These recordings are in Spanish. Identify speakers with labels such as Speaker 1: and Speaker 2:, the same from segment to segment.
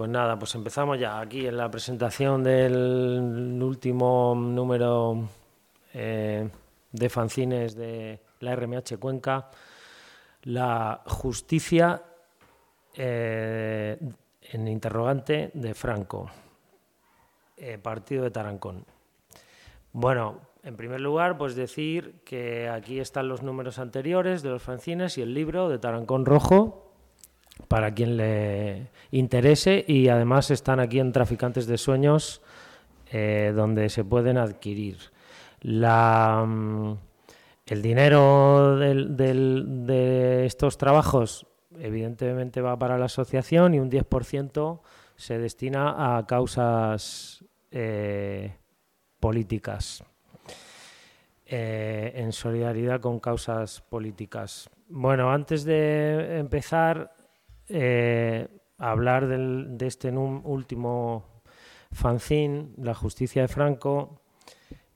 Speaker 1: pues nada, pues empezamos ya aquí en la presentación del último número eh, de fanzines de la RMH Cuenca, la justicia eh, en interrogante de Franco, eh, partido de Tarancón. Bueno, en primer lugar, pues decir que aquí están los números anteriores de los fanzines y el libro de Tarancón Rojo, para quien le interese, y además están aquí en Traficantes de Sueños, eh, donde se pueden adquirir. La, mm, el dinero de estos trabajos evidentemente va para la asociación y un 10% se destina a causas eh, políticas. Eh, en solidaridad con causas políticas. Bueno, antes de empezar eh, hablar de este último fanzine, La justicia de Franco,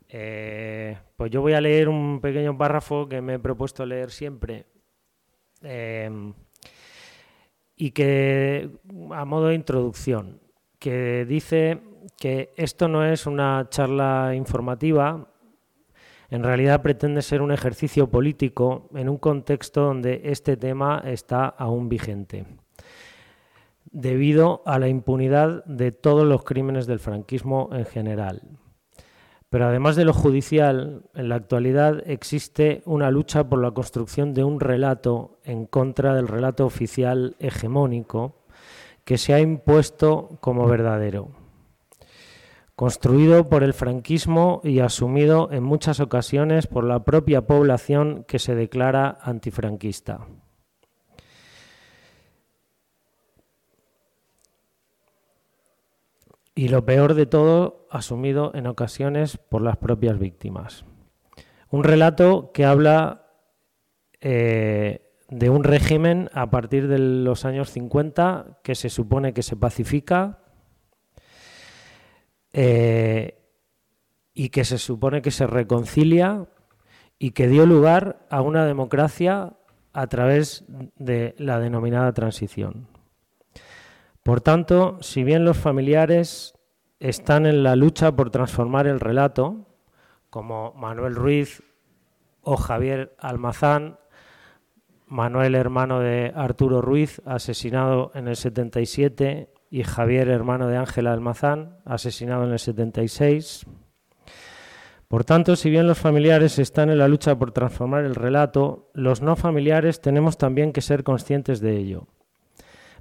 Speaker 1: eh, pues yo voy a leer un pequeño párrafo que me he propuesto leer siempre y que a modo de introducción, que dice que esto no es una charla informativa, en realidad pretende ser un ejercicio político en un contexto donde este tema está aún vigente, debido a la impunidad de todos los crímenes del franquismo en general. Pero además de lo judicial, en la actualidad existe una lucha por la construcción de un relato en contra del relato oficial hegemónico que se ha impuesto como verdadero construido por el franquismo y asumido en muchas ocasiones por la propia población que se declara antifranquista. Y lo peor de todo, asumido en ocasiones por las propias víctimas. Un relato que habla eh, de un régimen a partir de los años 50 que se supone que se pacifica, eh, y que se supone que se reconcilia y que dio lugar a una democracia a través de la denominada transición. Por tanto, si bien los familiares están en la lucha por transformar el relato, como Manuel Ruiz o Javier Almazán, Manuel hermano de Arturo Ruiz, asesinado en el 77, y Javier, hermano de Ángela Almazán, asesinado en el 76. Por tanto, si bien los familiares están en la lucha por transformar el relato, los no familiares tenemos también que ser conscientes de ello.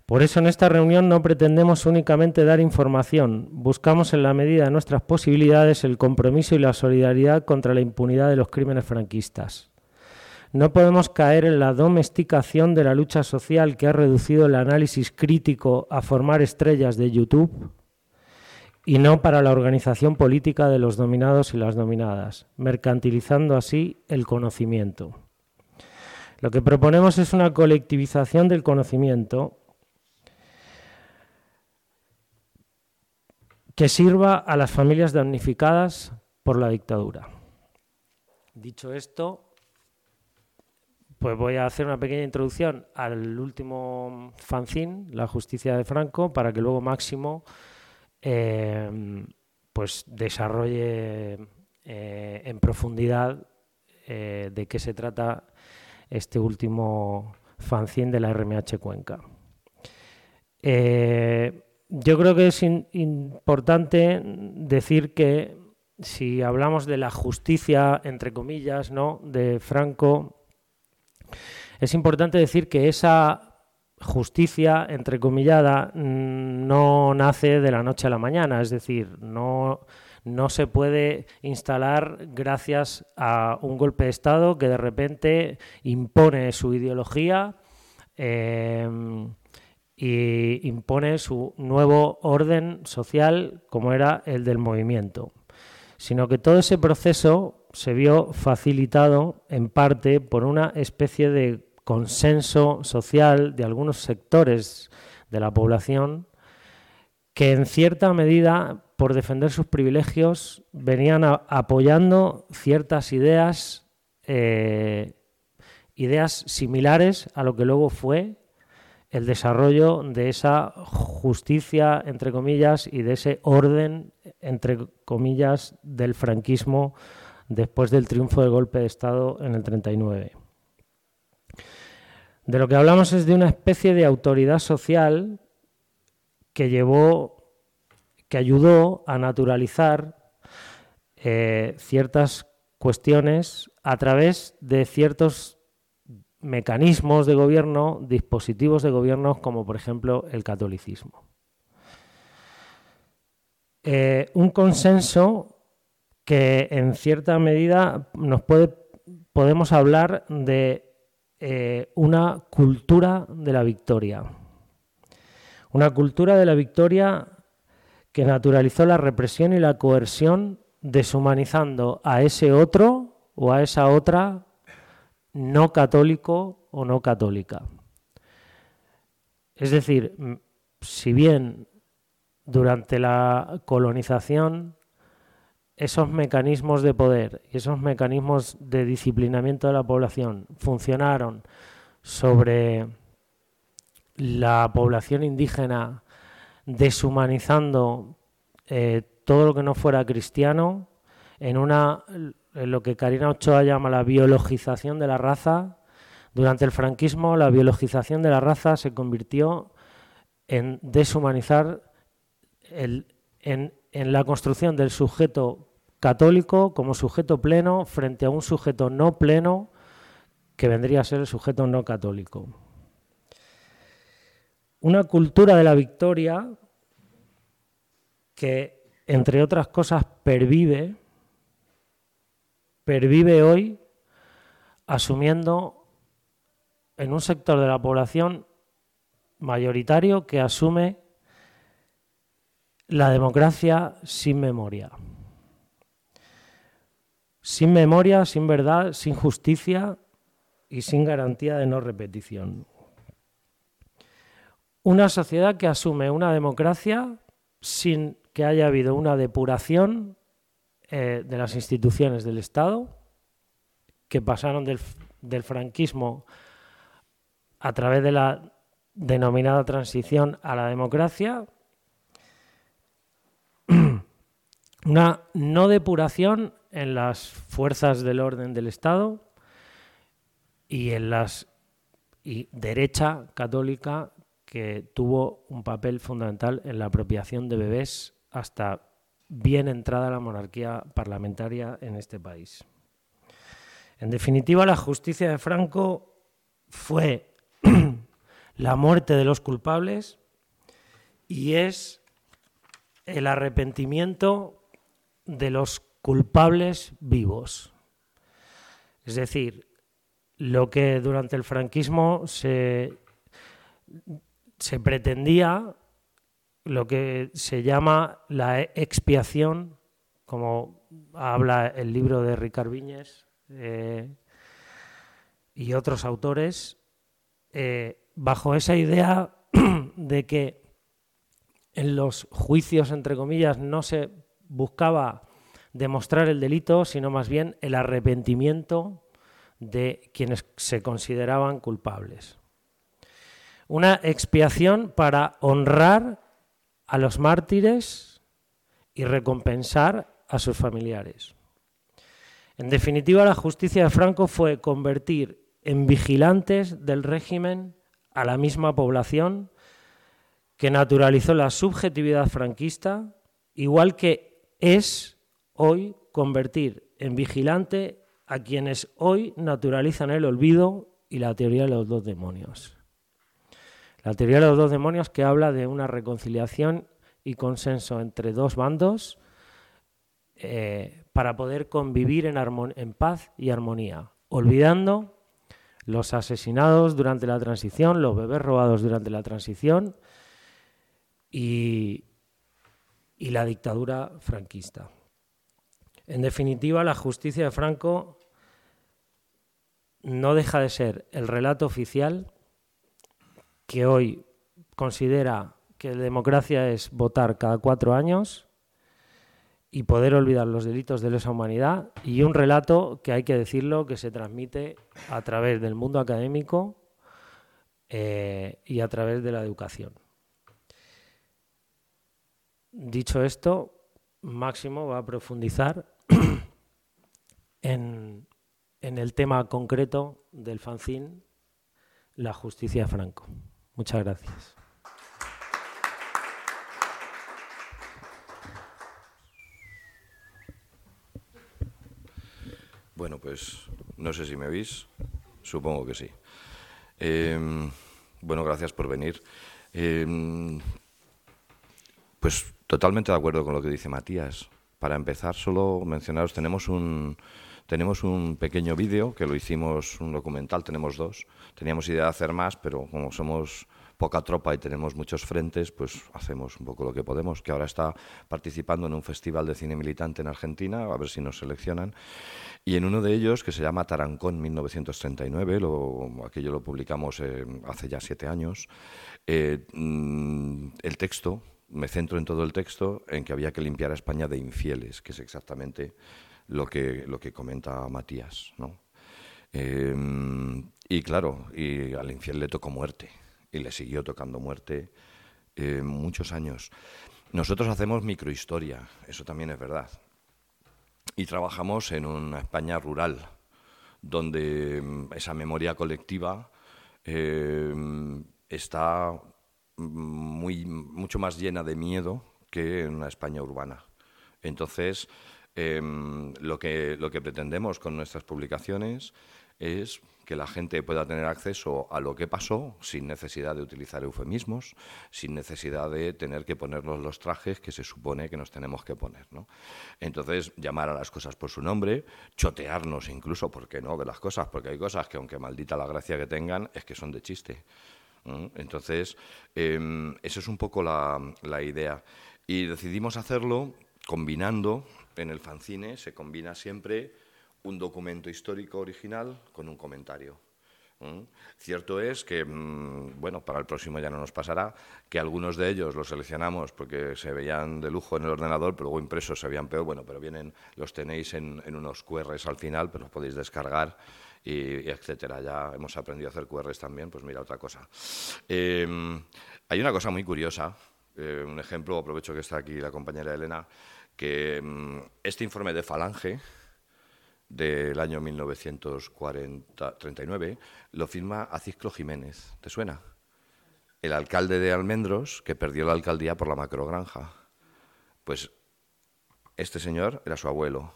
Speaker 1: Por eso en esta reunión no pretendemos únicamente dar información, buscamos en la medida de nuestras posibilidades el compromiso y la solidaridad contra la impunidad de los crímenes franquistas. No podemos caer en la domesticación de la lucha social que ha reducido el análisis crítico a formar estrellas de YouTube y no para la organización política de los dominados y las dominadas, mercantilizando así el conocimiento. Lo que proponemos es una colectivización del conocimiento que sirva a las familias damnificadas por la dictadura. Dicho esto, pues voy a hacer una pequeña introducción al último fanzine, La justicia de Franco, para que luego Máximo em, pues desarrolle eh, en profundidad eh, de qué se trata este último fanzine de la RMH Cuenca. Eh, yo creo que es importante decir que si hablamos de la justicia, entre comillas, ¿no? de Franco, es importante decir que esa justicia, entrecomillada, mm, no nace de la noche a la mañana, es decir, no, no se puede instalar gracias a un golpe de Estado que de repente impone su ideología em, y impone su nuevo orden social como era el del movimiento, sino que todo ese proceso se vio facilitado en parte por una especie de consenso social de algunos sectores de la población que en cierta medida, por defender sus privilegios, venían apoyando ciertas ideas, eh, ideas similares a lo que luego fue el desarrollo de esa justicia, entre comillas, y de ese orden, entre comillas, del franquismo después del triunfo del golpe de Estado en el 39. De lo que hablamos es de una especie de autoridad social que llevó, que ayudó a naturalizar eh, ciertas cuestiones a través de ciertos mecanismos de gobierno, dispositivos de gobierno, como por ejemplo el catolicismo. Eh, un consenso que en cierta medida nos puede, podemos hablar de eh, una cultura de la victoria. Una cultura de la victoria que naturalizó la represión y la coerción, deshumanizando a ese otro o a esa otra no católico o no católica. Es decir, si bien durante la colonización esos mecanismos de poder y esos mecanismos de disciplinamiento de la población funcionaron sobre la población indígena deshumanizando eh, todo lo que no fuera cristiano en una lo que Karina Ochoa llama la biologización de la raza. Durante el franquismo la biologización de la raza se convirtió en deshumanizar en, en la construcción del sujeto católico como sujeto pleno frente a un sujeto no pleno que vendría a ser el sujeto no católico. Una cultura de la victoria que, entre otras cosas, pervive, pervive hoy asumiendo en un sector de la población mayoritario que asume la democracia sin memoria. Sin memoria, sin verdad, sin justicia y sin garantía de no repetición. Una sociedad que asume una democracia sin que haya habido una depuración eh, de las instituciones del Estado, que pasaron del, del franquismo a través de la denominada transición a la democracia, una no depuración en las fuerzas del orden del Estado y en las y derecha católica que tuvo un papel fundamental en la apropiación de bebés hasta bien entrada la monarquía parlamentaria en este país. En definitiva, la justicia de Franco fue la muerte de los culpables y es el arrepentimiento de los culpables vivos. Es decir, lo que durante el franquismo se, pretendía, lo que se llama la expiación, como habla el libro de Ricard Viñes eh, y otros autores, eh, bajo esa idea de que en los juicios, entre comillas, no se buscaba demostrar el delito, sino más bien el arrepentimiento de quienes se consideraban culpables. Una expiación para honrar a los mártires y recompensar a sus familiares. En definitiva, la justicia de Franco fue convertir en vigilantes del régimen a la misma población que naturalizó la subjetividad franquista, igual que es hoy convertir en vigilante a quienes hoy naturalizan el olvido y la teoría de los dos demonios. La teoría de los dos demonios que habla de una reconciliación y consenso entre dos bandos eh, para poder convivir en, paz y armonía, olvidando los asesinados durante la transición, los bebés robados durante la transición y la dictadura franquista. En definitiva, la justicia de Franco no deja de ser el relato oficial que hoy considera que la democracia es votar cada cuatro años y poder olvidar los delitos de lesa humanidad y un relato que hay que decirlo que se transmite a través del mundo académico eh, y a través de la educación. Dicho esto, Máximo va a profundizar en, en el tema concreto del fanzine, la justicia Franco. Muchas gracias.
Speaker 2: Bueno, pues no sé si me veis, supongo que sí. Em, bueno, gracias por venir. Em, pues totalmente de acuerdo con lo que dice Matías. Para empezar, solo mencionaros, tenemos un, tenemos un pequeño vídeo que lo hicimos, un documental, tenemos dos. Teníamos idea de hacer más, pero como somos poca tropa y tenemos muchos frentes, pues hacemos un poco lo que podemos, que ahora está participando en un festival de cine militante en Argentina, a ver si nos seleccionan. Y en uno de ellos, que se llama Tarancón 1939, lo, aquello lo publicamos eh, hace ya siete años, eh, mm, el texto, me centro en todo el texto, en que había que limpiar a España de infieles, que es exactamente lo que, lo que comenta Matías. ¿no? Eh, y claro, y al infiel le tocó muerte, y le siguió tocando muerte muchos años. Nosotros hacemos microhistoria, eso también es verdad y trabajamos en una España rural, donde mm, esa memoria colectiva eh, está muy, mucho más llena de miedo que en una España urbana. Entonces, em, lo, que, lo que pretendemos con nuestras publicaciones es que la gente pueda tener acceso a lo que pasó sin necesidad de utilizar eufemismos, sin necesidad de tener que ponernos los trajes que se supone que nos tenemos que poner. ¿no? Entonces, llamar a las cosas por su nombre, chotearnos incluso, ¿por qué no?, de las cosas, porque hay cosas que aunque maldita la gracia que tengan, es que son de chiste. Entonces, eh, esa es un poco la, la idea. Y decidimos hacerlo combinando, en el fanzine se combina siempre un documento histórico original con un comentario. Cierto es que, mm, bueno, para el próximo ya no nos pasará, que algunos de ellos los seleccionamos porque se veían de lujo en el ordenador, pero luego impresos se veían peor. Bueno, pero vienen, los tenéis en, unos QRs al final, pero los podéis descargar y, etcétera. Ya hemos aprendido a hacer QRs también, pues mira otra cosa. Em, hay una cosa muy curiosa, eh, un ejemplo, aprovecho que está aquí la compañera Elena, que mm, este informe de Falange, del año 1939, lo firma Aciclo Jiménez. ¿Te suena? El alcalde de Almendros que perdió la alcaldía por la macrogranja. Pues este señor era su abuelo.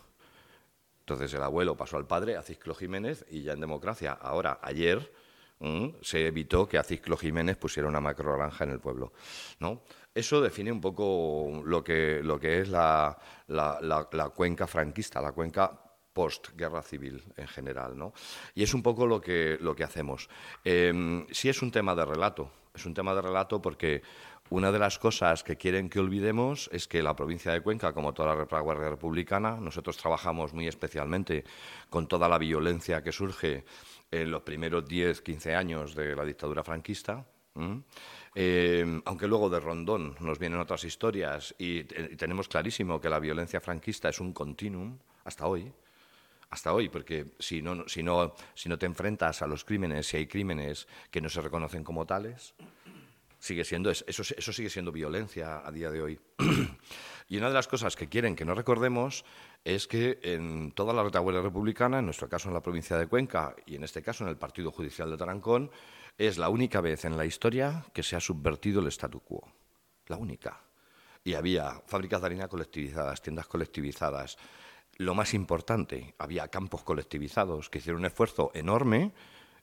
Speaker 2: Entonces el abuelo pasó al padre, Aciclo Jiménez, y ya en democracia, ahora, ayer, se evitó que Aciclo Jiménez pusiera una macrogranja en el pueblo. ¿no? Eso define un poco lo que, es la, cuenca franquista, la cuenca post-guerra civil en general. ¿no? Y es un poco lo que, hacemos. Eh, sí es un tema de relato, es un tema de relato porque una de las cosas que quieren que olvidemos es que la provincia de Cuenca, como toda la retaguardia republicana, nosotros trabajamos muy especialmente con toda la violencia que surge en los primeros 10, 15 años de la dictadura franquista. Eh, aunque luego de Rondón nos vienen otras historias y, y tenemos clarísimo que la violencia franquista es un continuum hasta hoy, hasta hoy, porque si no te enfrentas a los crímenes, si hay crímenes que no se reconocen como tales, sigue siendo, eso, eso sigue siendo violencia a día de hoy. y una de las cosas que quieren que no recordemos es que en toda la retaguardia republicana, en nuestro caso en la provincia de Cuenca y en este caso en el Partido Judicial de Tarancón, es la única vez en la historia que se ha subvertido el statu quo. La única. Y había fábricas de harina colectivizadas, tiendas colectivizadas, lo más importante, había campos colectivizados que hicieron un esfuerzo enorme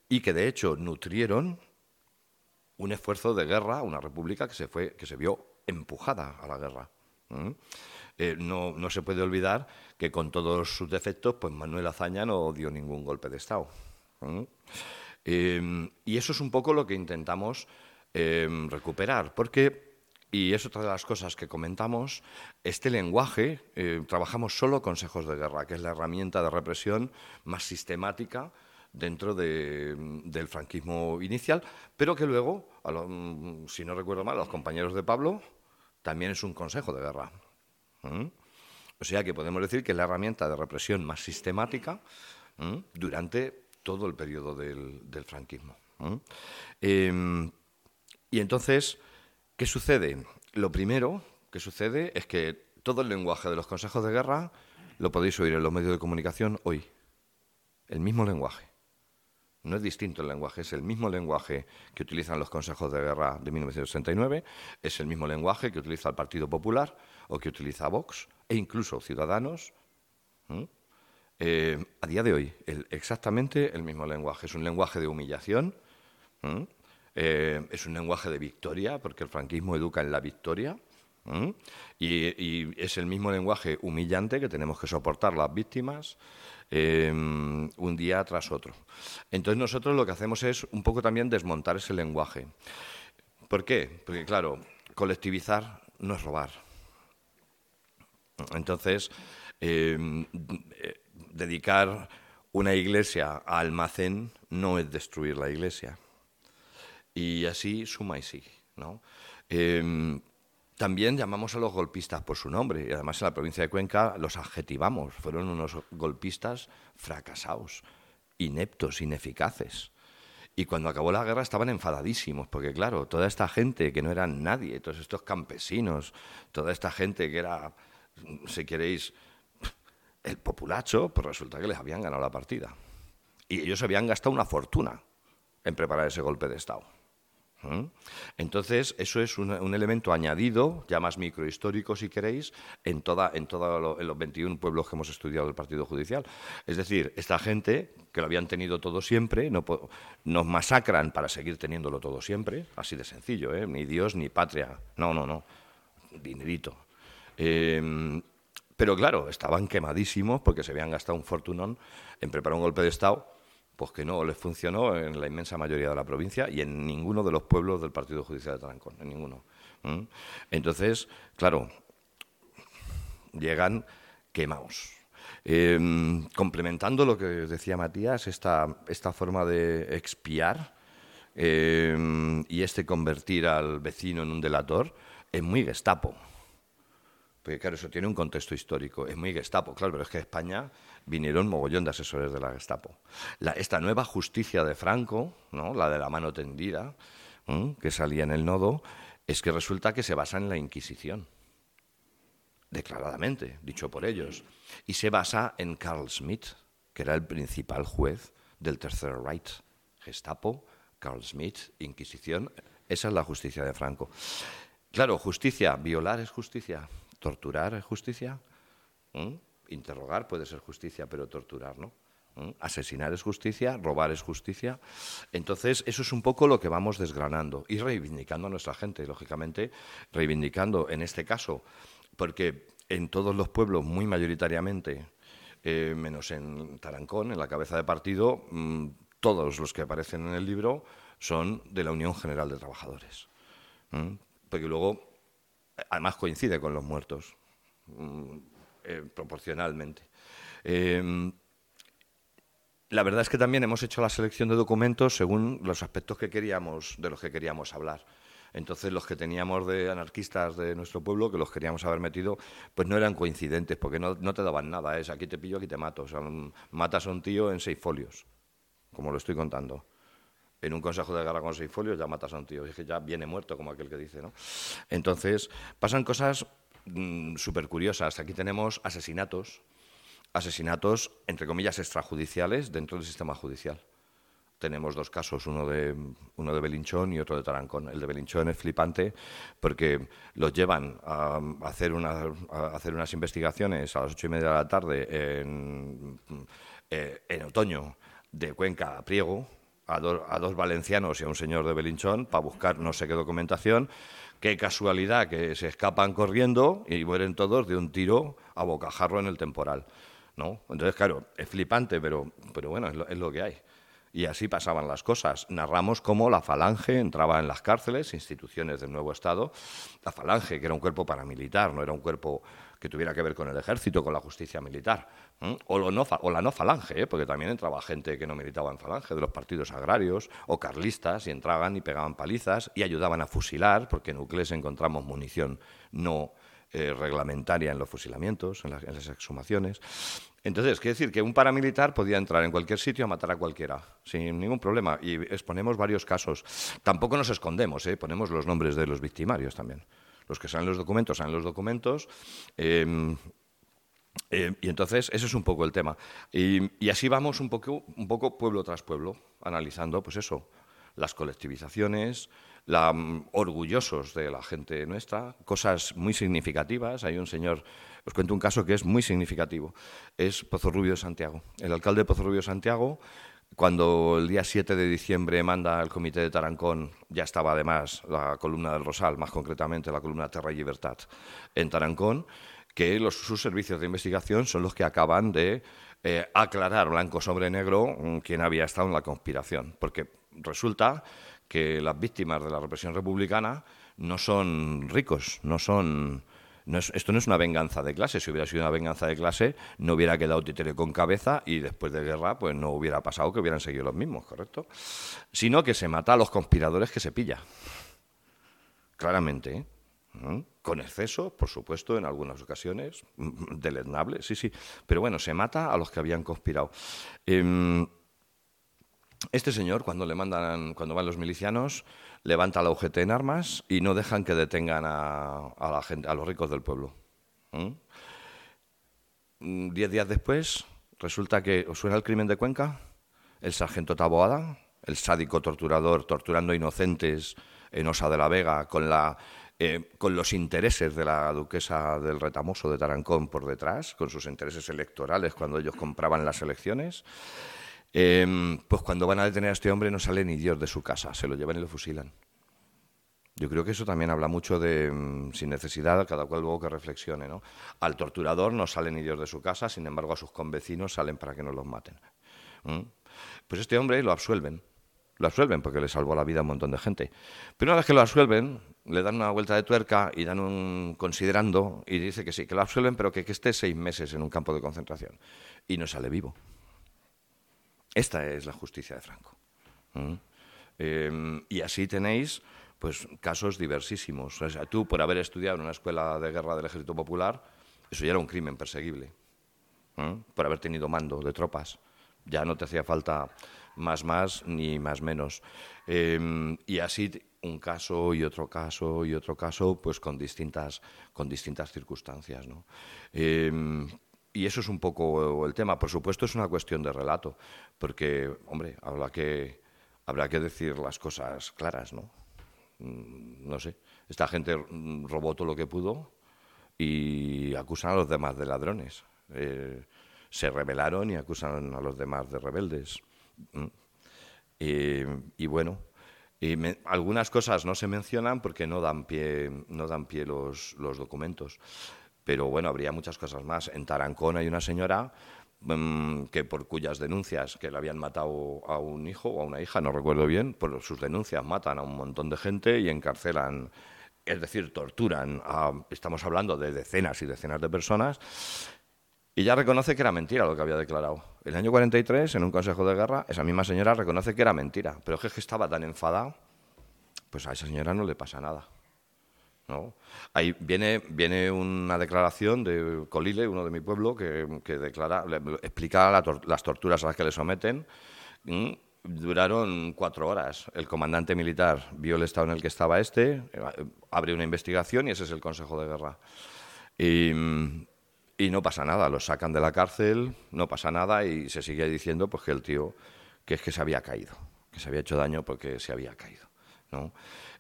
Speaker 2: y que de hecho nutrieron un esfuerzo de guerra, una república que se, fue, que se vio empujada a la guerra. Eh, no, no, se puede olvidar que con todos sus defectos, pues Manuel Azaña no dio ningún golpe de Estado. Eh, y eso es un poco lo que intentamos eh, recuperar, porque y es otra de las cosas que comentamos. Este lenguaje, eh, trabajamos solo consejos de guerra, que es la herramienta de represión más sistemática dentro del franquismo inicial, pero que luego, mm, si no recuerdo mal, a los compañeros de Pablo también es un consejo de guerra. O sea que podemos decir que es la herramienta de represión más sistemática durante todo el periodo del, franquismo. Em, y entonces, ¿qué sucede? Lo primero que sucede es que todo el lenguaje de los consejos de guerra lo podéis oír en los medios de comunicación hoy. El mismo lenguaje. No es distinto el lenguaje, es el mismo lenguaje que utilizan los consejos de guerra de 1969, es el mismo lenguaje que utiliza el Partido Popular o que utiliza Vox e incluso Ciudadanos. Eh, a día de hoy, exactamente el mismo lenguaje. Es un lenguaje de humillación, eh, es un lenguaje de victoria, porque el franquismo educa en la victoria. Y, es el mismo lenguaje humillante que tenemos que soportar las víctimas em, un día tras otro. Entonces nosotros lo que hacemos es un poco también desmontar ese lenguaje. ¿Por qué? Porque claro, colectivizar no es robar. Entonces, em, eh, dedicar una iglesia a almacén no es destruir la iglesia. Y así suma y sigue. ¿no? Em, también llamamos a los golpistas por su nombre y además en la provincia de Cuenca los adjetivamos. Fueron unos golpistas fracasados, ineptos, ineficaces. Y cuando acabó la guerra estaban enfadadísimos, porque claro, toda esta gente que no eran nadie, todos estos campesinos, toda esta gente que era, si queréis, el populacho, pues resulta que les habían ganado la partida. Y ellos habían gastado una fortuna en preparar ese golpe de Estado. Entonces, eso es un, elemento añadido, ya más microhistórico si queréis, en, toda, en, los 21 pueblos que hemos estudiado del Partido Judicial. Es decir, esta gente, que lo habían tenido todo siempre, no, nos masacran para seguir teniéndolo todo siempre, así de sencillo, ¿eh? ni Dios ni patria, no, no, no, dinerito. Em, pero claro, estaban quemadísimos porque se habían gastado un fortunón en preparar un golpe de Estado pues que no les funcionó en la inmensa mayoría de la provincia y en ninguno de los pueblos del Partido Judicial de Tarancón, en ninguno. Entonces, claro, llegan quemados. Em, complementando lo que decía Matías, esta, esta forma de expiar em, y este convertir al vecino en un delator es muy gestapo. Porque claro, eso tiene un contexto histórico, es muy gestapo, claro, pero es que España vinieron mogollón de asesores de la Gestapo. esta nueva justicia de Franco, ¿no? la de la mano tendida, que salía en el nodo, es que resulta que se basa en la Inquisición, declaradamente, dicho por ellos, y se basa en Carl Schmitt, que era el principal juez del Tercer Reich. Gestapo, Carl Schmitt, Inquisición, esa es la justicia de Franco. Claro, justicia, violar es justicia, torturar es justicia. Interrogar puede ser justicia, pero torturar no. ¿Mm? Asesinar es justicia, robar es justicia. Entonces, eso es un poco lo que vamos desgranando y reivindicando a nuestra gente, lógicamente, reivindicando en este caso, porque en todos los pueblos, muy mayoritariamente, eh, menos en Tarancón, en la cabeza de partido, mm, todos los que aparecen en el libro son de la Unión General de Trabajadores. Porque luego, además, coincide con los muertos. Eh, proporcionalmente. Em, la verdad es que también hemos hecho la selección de documentos según los aspectos que queríamos, de los que queríamos hablar. Entonces los que teníamos de anarquistas de nuestro pueblo, que los queríamos haber metido, pues no eran coincidentes, porque no, te daban nada. Es aquí te pillo, aquí te mato. O sea, matas a un tío en seis folios, como lo estoy contando. En un consejo de guerra con seis folios ya matas a un tío. Es ya viene muerto, como aquel que dice, ¿no? Entonces, pasan cosas Mm, súper curiosas. Aquí tenemos asesinatos, asesinatos, entre comillas, extrajudiciales dentro del sistema judicial. Tenemos dos casos, uno de, uno de Belinchón y otro de Tarancón. El de Belinchón es flipante porque los llevan a hacer, una, hacer unas investigaciones a las ocho y media de la tarde en, eh, en otoño de Cuenca a Priego, a, dos valencianos y a un señor de Belinchón para buscar no sé qué documentación Qué casualidad que se escapan corriendo y mueren todos de un tiro a bocajarro en el temporal. ¿no? Entonces, claro, es flipante, pero, pero bueno, es lo, que hay. Y así pasaban las cosas. Narramos cómo la Falange entraba en las cárceles, instituciones del nuevo Estado. La Falange, que era un cuerpo paramilitar, no era un cuerpo que tuviera que ver con el ejército, con la justicia militar, o, o, la no falange, ¿eh? porque también entraba gente que no militaba en falange, de los partidos agrarios o carlistas, y entraban y pegaban palizas y ayudaban a fusilar, porque en Ucles encontramos munición no eh, reglamentaria en los fusilamientos, en las, exhumaciones. Entonces, quiere decir que un paramilitar podía entrar en cualquier sitio a matar a cualquiera, sin ningún problema. Y exponemos varios casos. Tampoco nos escondemos, ¿eh? ponemos los nombres de los victimarios también. Los que salen los documentos, salen los documentos. Em, eh, y entonces, ese es un poco el tema. Y, así vamos un poco, un poco pueblo tras pueblo, analizando, pues eso, las colectivizaciones, la, mm, orgullosos de la gente nuestra, cosas muy significativas. Hay un señor os cuento un caso que es muy significativo. Es Pozo Rubio de Santiago. El alcalde de Pozo Rubio de Santiago, cuando el día 7 de diciembre manda el comité de Tarancón, ya estaba además la columna del Rosal, más concretamente la columna Terra y Libertad, en Tarancón, que los, sus servicios de investigación son los que acaban de eh, aclarar blanco sobre negro mm, quién había estado en la conspiración. Porque resulta que las víctimas de la represión republicana no son ricos, no son esto no es una venganza de clase. Si hubiera sido una venganza de clase, no hubiera quedado títere con cabeza y después de guerra, pues no hubiera pasado que hubieran seguido los mismos, ¿correcto? Sino que se mata a los conspiradores que se pilla. Claramente, ¿eh? ¿Mm? Con exceso, por supuesto, en algunas ocasiones, mm, deleznable, sí, sí. Pero bueno, se mata a los que habían conspirado. Em, este señor, cuando le mandan, cuando van los milicianos, levanta la UGT en armas y no dejan que detengan a, los ricos del pueblo. Diez días después, resulta que os suena el crimen de Cuenca, el sargento Taboada, el sádico torturador torturando inocentes en Osa de la Vega con eh, con los intereses de la duquesa del Retamoso de Tarancón por detrás, con sus intereses electorales cuando ellos compraban las elecciones. Em, pues cuando van a detener a este hombre no sale ni Dios de su casa, se lo llevan y lo fusilan. Yo creo que eso también habla mucho de, mm, sin necesidad, cada cual luego que reflexione. ¿no? Al torturador no sale ni Dios de su casa, sin embargo a sus convecinos salen para que no los maten. Pues este hombre lo absuelven, lo absuelven porque le salvó la vida a un montón de gente. Pero una vez que lo absuelven, le dan una vuelta de tuerca y dan un considerando y dice que sí, que lo absuelven, pero que, que esté seis meses en un campo de concentración. Y no sale vivo. Esta es la justicia de Franco. Em, y así tenéis pues casos diversísimos. Tú, por haber estudiado en una escuela de guerra del Ejército Popular, eso ya era un crimen perseguible. Por haber tenido mando de tropas. Ya no te hacía falta más más ni más menos. Em, y así un caso y otro caso y otro caso, pues con distintas, con distintas circunstancias. ¿no? Em, y eso es un poco el tema. Por supuesto, es una cuestión de relato, porque, hombre, habrá que, habrá que decir las cosas claras, ¿no? Mm, no sé. Esta gente robó todo lo que pudo y acusan a los demás de ladrones. Eh, se rebelaron y acusan a los demás de rebeldes. Mm. y bueno, algunas cosas no se mencionan porque no dan pie, no dan pie los, los documentos. Pero bueno, habría muchas cosas más. En Tarancón hay una señora mm, que por cuyas denuncias que le habían matado a un hijo o a una hija, no recuerdo bien, por sus denuncias matan a un montón de gente y encarcelan, es decir, torturan. A, estamos hablando de decenas y decenas de personas. Y ya reconoce que era mentira lo que había declarado. El año 43, en un consejo de guerra, esa misma señora reconoce que era mentira. Pero es que estaba tan enfadada, pues a esa señora no le pasa nada. ¿No? Ahí viene, viene una declaración de Colile, uno de mi pueblo, que, declara, explica las torturas a las que le someten. Duraron cuatro horas. El comandante militar vio el estado en el que estaba este, abre una investigación y ese es el Consejo de Guerra. Y, y no pasa nada, lo sacan de la cárcel, no pasa nada y se sigue diciendo pues, que el tío que es que se había caído, que se había hecho daño porque se había caído. ¿No?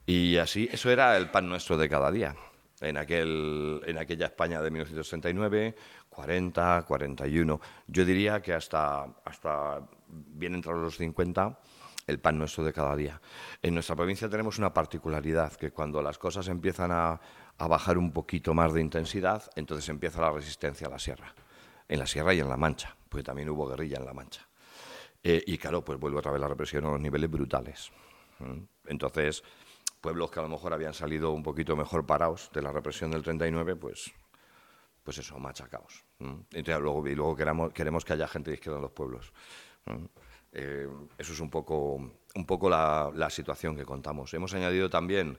Speaker 2: Y así, eso era el pan nuestro de cada día. En, aquel, en aquella España de 1969, 40, 41. Yo diría que hasta, hasta bien entrados los 50, el pan nuestro de cada día. En nuestra provincia tenemos una particularidad, que cuando las cosas empiezan a, a bajar un poquito más de intensidad, entonces empieza la resistencia a la sierra. En la sierra y en la Mancha, porque también hubo guerrilla en la Mancha. Eh, y claro, pues vuelve otra vez la represión a unos niveles brutales. Entonces, pueblos que a lo mejor habían salido un poquito mejor parados de la represión del 39, pues, pues eso, machacaos. Entonces, luego, y luego queremos, queremos que haya gente de izquierda en los pueblos. Eh, eso es un poco, un poco la, la, situación que contamos. Hemos añadido también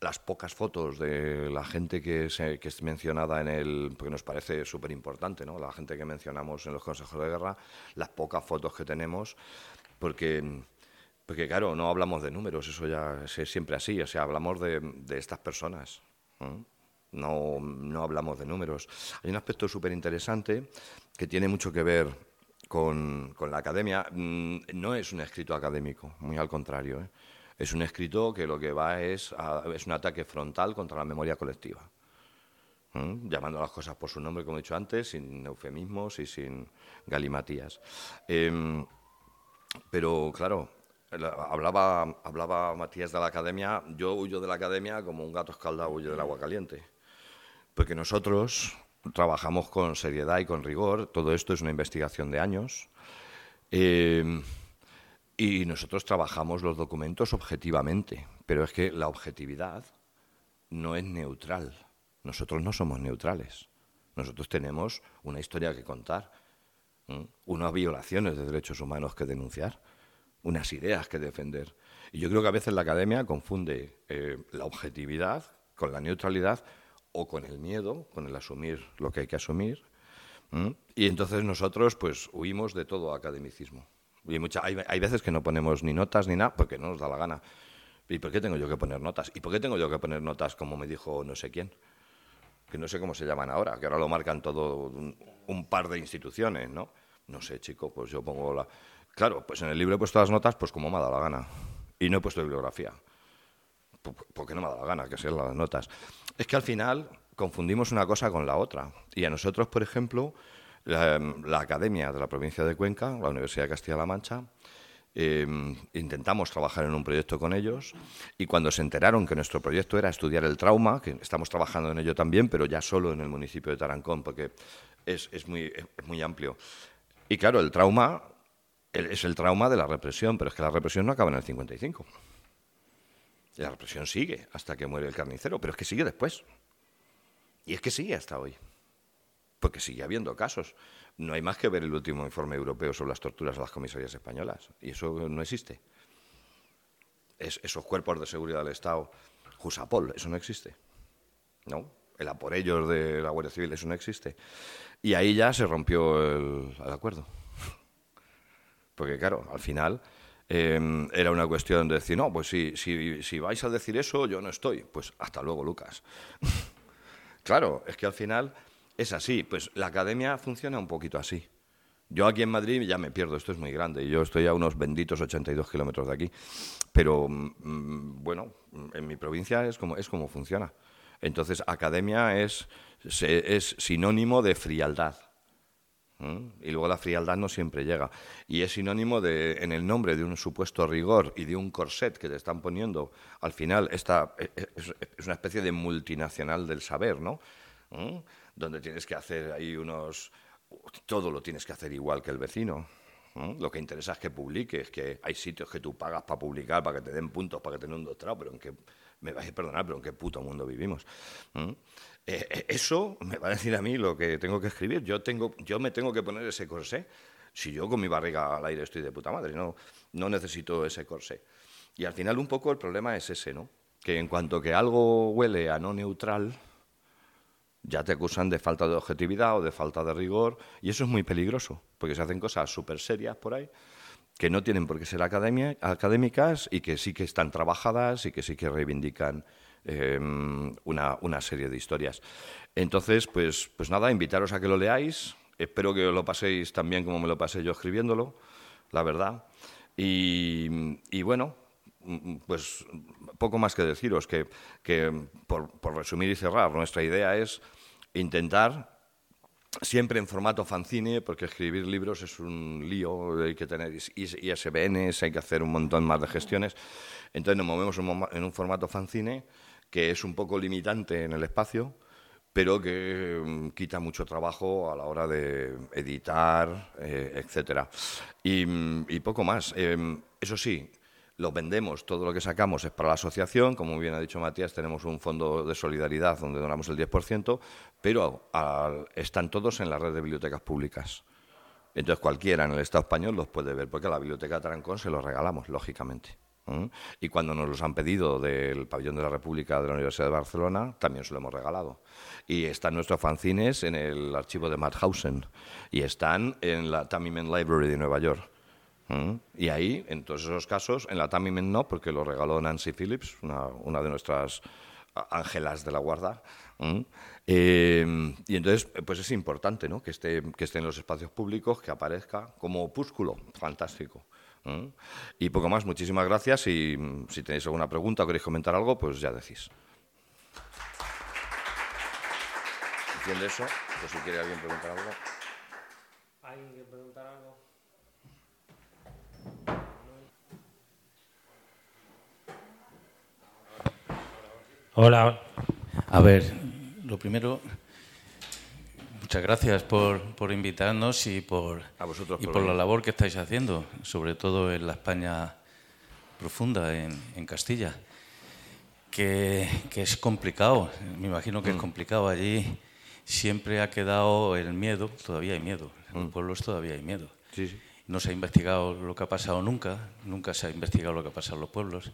Speaker 2: las pocas fotos de la gente que, se, que es mencionada en el, porque nos parece súper importante, ¿no? La gente que mencionamos en los consejos de guerra, las pocas fotos que tenemos, porque, porque claro, no hablamos de números, eso ya es siempre así, o sea, hablamos de, estas personas. No, no hablamos de números. Hay un aspecto súper interesante que tiene mucho que ver con, con la academia. Mm, no es un escrito académico, muy al contrario. ¿eh? Es un escrito que lo que va es, es un ataque frontal contra la memoria colectiva. llamando las cosas por su nombre, como he dicho antes, sin eufemismos y sin galimatías. Em, pero claro, hablaba, hablaba Matías de la academia, yo huyo de la academia como un gato escaldado huye del agua caliente. Porque nosotros trabajamos con seriedad y con rigor, todo esto es una investigación de años. Em, y nosotros trabajamos los documentos objetivamente, pero es que la objetividad no es neutral. Nosotros no somos neutrales. Nosotros tenemos una historia que contar, unas violaciones de derechos humanos que denunciar, unas ideas que defender. Y yo creo que a veces la academia confunde eh, la objetividad con la neutralidad o con el miedo, con el asumir lo que hay que asumir. Y entonces nosotros pues huimos de todo academicismo. Y hay, hay, veces que no ponemos ni notas ni nada porque no nos da la gana. ¿Y por qué tengo yo que poner notas? ¿Y por qué tengo yo que poner notas como me dijo no sé quién? Que no sé cómo se llaman ahora, que ahora lo marcan todo un, par de instituciones, ¿no? No sé, chico, pues yo pongo la... Claro, pues en el libro he puesto las notas pues como me ha dado la gana. Y no he puesto bibliografía. Porque no me ha dado la gana que sean las notas. Es que al final confundimos una cosa con la otra. Y a nosotros, por ejemplo, la, Academia de la provincia de Cuenca, la Universidad de Castilla-La Mancha, em, intentamos trabajar en un proyecto con ellos y cuando se enteraron que nuestro proyecto era estudiar el trauma, que estamos trabajando en ello también, pero ya solo en el municipio de Tarancón, porque es, muy amplio. Y claro, el trauma es el trauma de la represión, pero es que la represión no acaba en el 55. La represión sigue hasta que muere el carnicero, pero es que sigue después. Y es que sigue hasta hoy porque sigue habiendo casos. No hay más que ver el último informe europeo sobre las torturas a las comisarías españolas, y eso no existe. esos cuerpos de seguridad del Estado, Jusapol, eso no existe. ¿No? El a por ellos de la Guardia Civil, eso no existe. Y ahí ya se rompió el, acuerdo. Porque, claro, al final em, era una cuestión de decir, no, pues si, vais a decir eso, yo no estoy. Pues hasta luego, Lucas. claro, es que al final es así, pues la academia funciona un poquito así. Yo aquí en Madrid ya me pierdo, esto es muy grande, yo estoy a unos benditos 82 kilómetros de aquí, pero mm, bueno, en mi provincia es como, es como funciona. Entonces, academia es, es sinónimo de frialdad. Y luego la frialdad no siempre llega. Y es sinónimo de, en el nombre de un supuesto rigor y de un corset que te están poniendo, al final esta, e, e, es, es una especie de multinacional del saber, ¿no? donde tienes que hacer ahí unos... Todo lo tienes que hacer igual que el vecino. Lo que interesa es que publiques, que hay sitios que tú pagas para publicar, para que te den puntos, para que te den un doctorado, pero en qué, me vais a perdonar, pero en qué puto mundo vivimos. Eh, eh, eso me va a decir a mí lo que tengo que escribir. Yo, tengo, yo me tengo que poner ese corsé. Si yo con mi barriga al aire estoy de puta madre, no, no necesito ese corsé. Y al final un poco el problema es ese, ¿no? Que en cuanto que algo huele a no neutral, ya te acusan de falta de objetividad o de falta de rigor, y eso es muy peligroso, porque se hacen cosas súper serias por ahí, que no tienen por qué ser académicas y que sí que están trabajadas y que sí que reivindican em, una, una, serie de historias. Entonces, pues, pues nada, invitaros a que lo leáis, espero que lo paséis tan bien como me lo pasé yo escribiéndolo, la verdad, y, y bueno, pues poco más que deciros, que, que por, por, resumir y cerrar, nuestra idea es intentar siempre en formato fanzine, porque escribir libros es un lío, hay que tener ISBNs, hay que hacer un montón más de gestiones. Entonces nos movemos en un formato fanzine que es un poco limitante en el espacio, pero que mm, quita mucho trabajo a la hora de editar, eh, etcétera. Y, mm, poco más. Eh, eso sí, lo vendemos, todo lo que sacamos es para la asociación, como bien ha dicho Matías, tenemos un fondo de solidaridad donde donamos el 10%, pero están todos en la red de bibliotecas públicas. Entonces cualquiera en el Estado español los puede ver, porque a la Biblioteca Tarancón se los regalamos, lógicamente. Y cuando nos los han pedido del Pabellón de la República de la Universidad de Barcelona, también se lo hemos regalado. Y están nuestros fanzines en el archivo de Madhausen y están en la Tamimen Library de Nueva York. Y ahí, en todos esos casos, en la Tamimen no, porque lo regaló Nancy Phillips, una, de nuestras ángelas de la guarda. Eh, y entonces, pues es importante ¿no? que, esté, que esté en los espacios públicos, que aparezca como opúsculo, fantástico. Y poco más, muchísimas gracias y mm, si tenéis alguna pregunta o queréis comentar algo, pues ya decís. ¿Entiende eso? Pues si quiere alguien preguntar algo. ¿Alguien quiere preguntar algo?
Speaker 3: Hola. A ver, lo primero, muchas gracias por, por invitarnos y por, y por, la labor que estáis haciendo, sobre todo en la España profunda, en, en Castilla, que, que, es complicado, me imagino que es mm. complicado allí. Siempre ha quedado el miedo, todavía hay miedo, en los mm. pueblos todavía hay miedo. No se ha investigado lo que ha pasado nunca, nunca se ha investigado lo que ha pasado en los pueblos.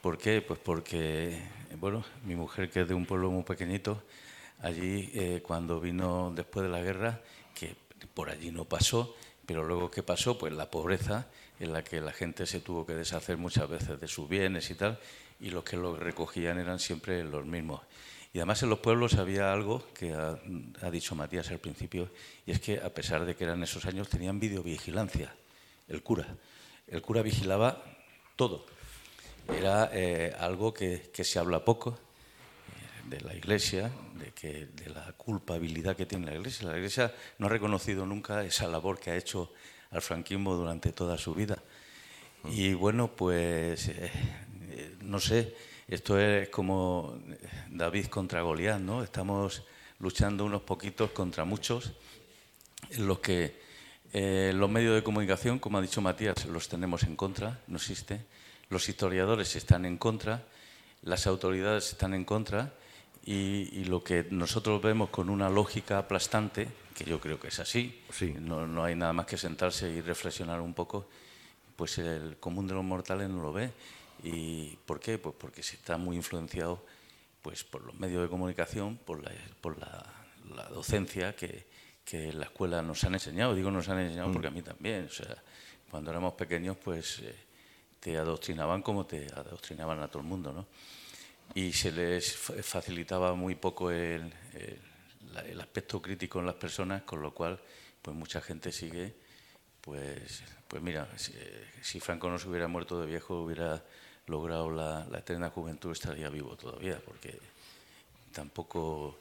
Speaker 3: ¿Por qué? Pues porque, bueno, mi mujer que es de un pueblo muy pequeñito, allí eh, cuando vino después de la guerra, que por allí no pasó, pero luego ¿qué pasó? Pues la pobreza en la que la gente se tuvo que deshacer muchas veces de sus bienes y tal, y los que lo recogían eran siempre los mismos. Y además en los pueblos había algo que ha, dicho Matías al principio, y es que a pesar de que eran esos años, tenían videovigilancia, el cura. El cura vigilaba todo era eh, algo que, se habla poco de la Iglesia, de, que, de la culpabilidad que tiene la Iglesia. La Iglesia no ha reconocido nunca esa labor que ha hecho al franquismo durante toda su vida. Y bueno, pues eh, no sé, esto es como David contra Goliat, ¿no? Estamos luchando unos poquitos contra muchos, los que los medios de comunicación, como ha dicho Matías, los tenemos en contra, no existe los historiadores están en contra, las autoridades están en contra y, lo que nosotros vemos con una lógica aplastante, que yo creo que es así, no, hay nada más que sentarse y reflexionar un poco, pues el común de los mortales no lo ve. ¿Y por qué? Pues porque se está muy influenciado pues, por los medios de comunicación, por la, por la, docencia que, que la escuela nos han enseñado. Digo nos han enseñado mm. porque a mí también. O sea, cuando éramos pequeños, pues... Eh, te adoctrinaban como te adoctrinaban a todo el mundo, ¿no? Y se les facilitaba muy poco el, el, aspecto crítico en las personas, con lo cual, pues mucha gente sigue, pues, pues mira, si, Franco no se hubiera muerto de viejo, hubiera logrado la, la eterna juventud, estaría vivo todavía, porque tampoco,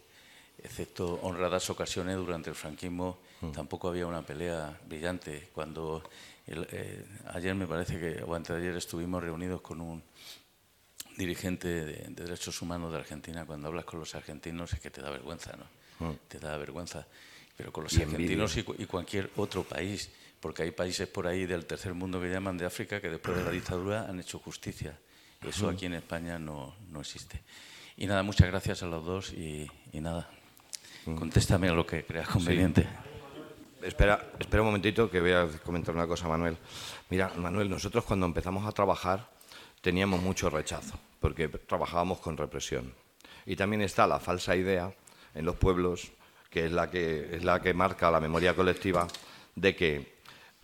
Speaker 3: excepto honradas ocasiones durante el franquismo, mm. tampoco había una pelea brillante. Cuando eh, ayer me parece que, o antes de ayer, estuvimos reunidos con un dirigente de, derechos humanos de Argentina. Cuando hablas con los argentinos es que te da vergüenza, ¿no? Mm. Te da vergüenza. Pero con los argentinos y, cualquier otro país, porque hay países por ahí del tercer mundo que llaman de África que después de la dictadura han hecho justicia. Eso aquí en España no, no existe. Y nada, muchas gracias a los dos y, nada, mm. contéstame a lo que creas conveniente.
Speaker 2: Espera, espera un momentito que voy a comentar una cosa, Manuel. Mira, Manuel, nosotros cuando empezamos a trabajar teníamos mucho rechazo, porque trabajábamos con represión. Y también está la falsa idea en los pueblos, que es la que, es la que marca la memoria colectiva, de que